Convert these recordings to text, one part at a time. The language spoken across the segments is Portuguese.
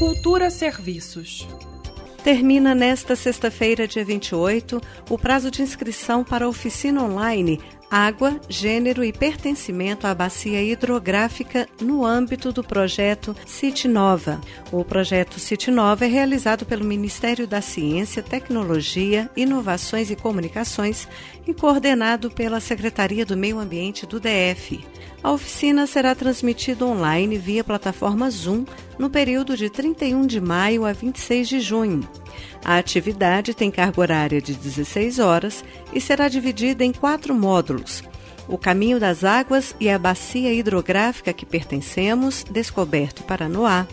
Cultura Serviços. Termina nesta sexta-feira, dia 28, o prazo de inscrição para a oficina online Água, Gênero e Pertencimento à Bacia Hidrográfica no âmbito do projeto City Nova. O projeto City Nova é realizado pelo Ministério da Ciência, Tecnologia, Inovações e Comunicações e coordenado pela Secretaria do Meio Ambiente do DF. A oficina será transmitida online via plataforma Zoom no período de 31 de maio a 26 de junho. A atividade tem carga horária de 16 horas e será dividida em quatro módulos. O Caminho das Águas e a Bacia Hidrográfica que pertencemos, descoberto Paranoá.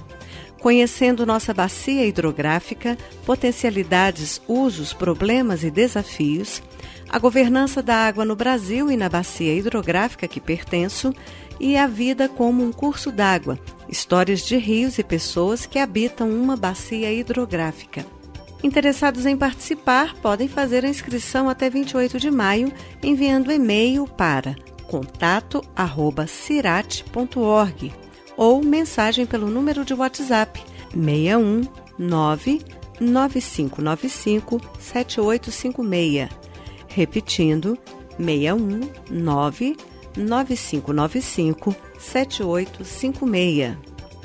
Conhecendo nossa bacia hidrográfica, potencialidades, usos, problemas e desafios, a governança da água no Brasil e na bacia hidrográfica que pertenço e a vida como um curso d'água, histórias de rios e pessoas que habitam uma bacia hidrográfica. Interessados em participar podem fazer a inscrição até 28 de maio enviando e-mail para contato@cirat.org ou mensagem pelo número de WhatsApp 61 9595 7856. Repetindo, 61 9595 7856.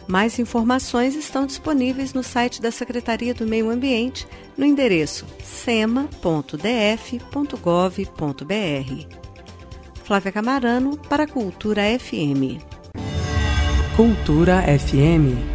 Mais informações estão disponíveis no site da Secretaria do Meio Ambiente no endereço sema.df.gov.br. Flávia Camarano para Cultura FM. Cultura FM